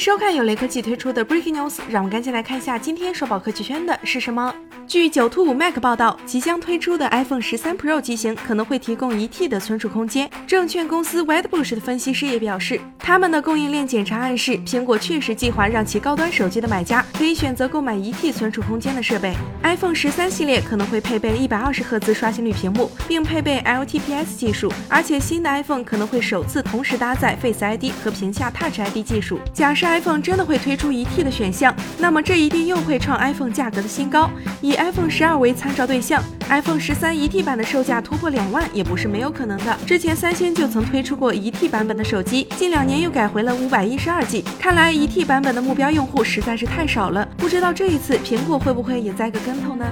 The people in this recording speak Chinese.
收看由雷科技推出的 Breaking News，让我们赶紧来看一下今天刷爆科技圈的是什么。据九兔五 Mac 报道，即将推出的 iPhone 十三 Pro 机型可能会提供一 T 的存储空间。证券公司 Wedbush 的分析师也表示，他们的供应链检查暗示，苹果确实计划让其高端手机的买家可以选择购买一 T 存储空间的设备。iPhone 十三系列可能会配备一百二十赫兹刷新率屏幕，并配备 LTPS 技术，而且新的 iPhone 可能会首次同时搭载 Face ID 和屏下 Touch ID 技术。假设 iPhone 真的会推出一 T 的选项，那么这一定又会创 iPhone 价格的新高。以 iPhone 十二为参照对象，iPhone 十三一 T 版的售价突破两万也不是没有可能的。之前三星就曾推出过一 T 版本的手机，近两年又改回了五百一十二 G。看来一 T 版本的目标用户实在是太少了，不知道这一次苹果会不会也栽个跟头呢？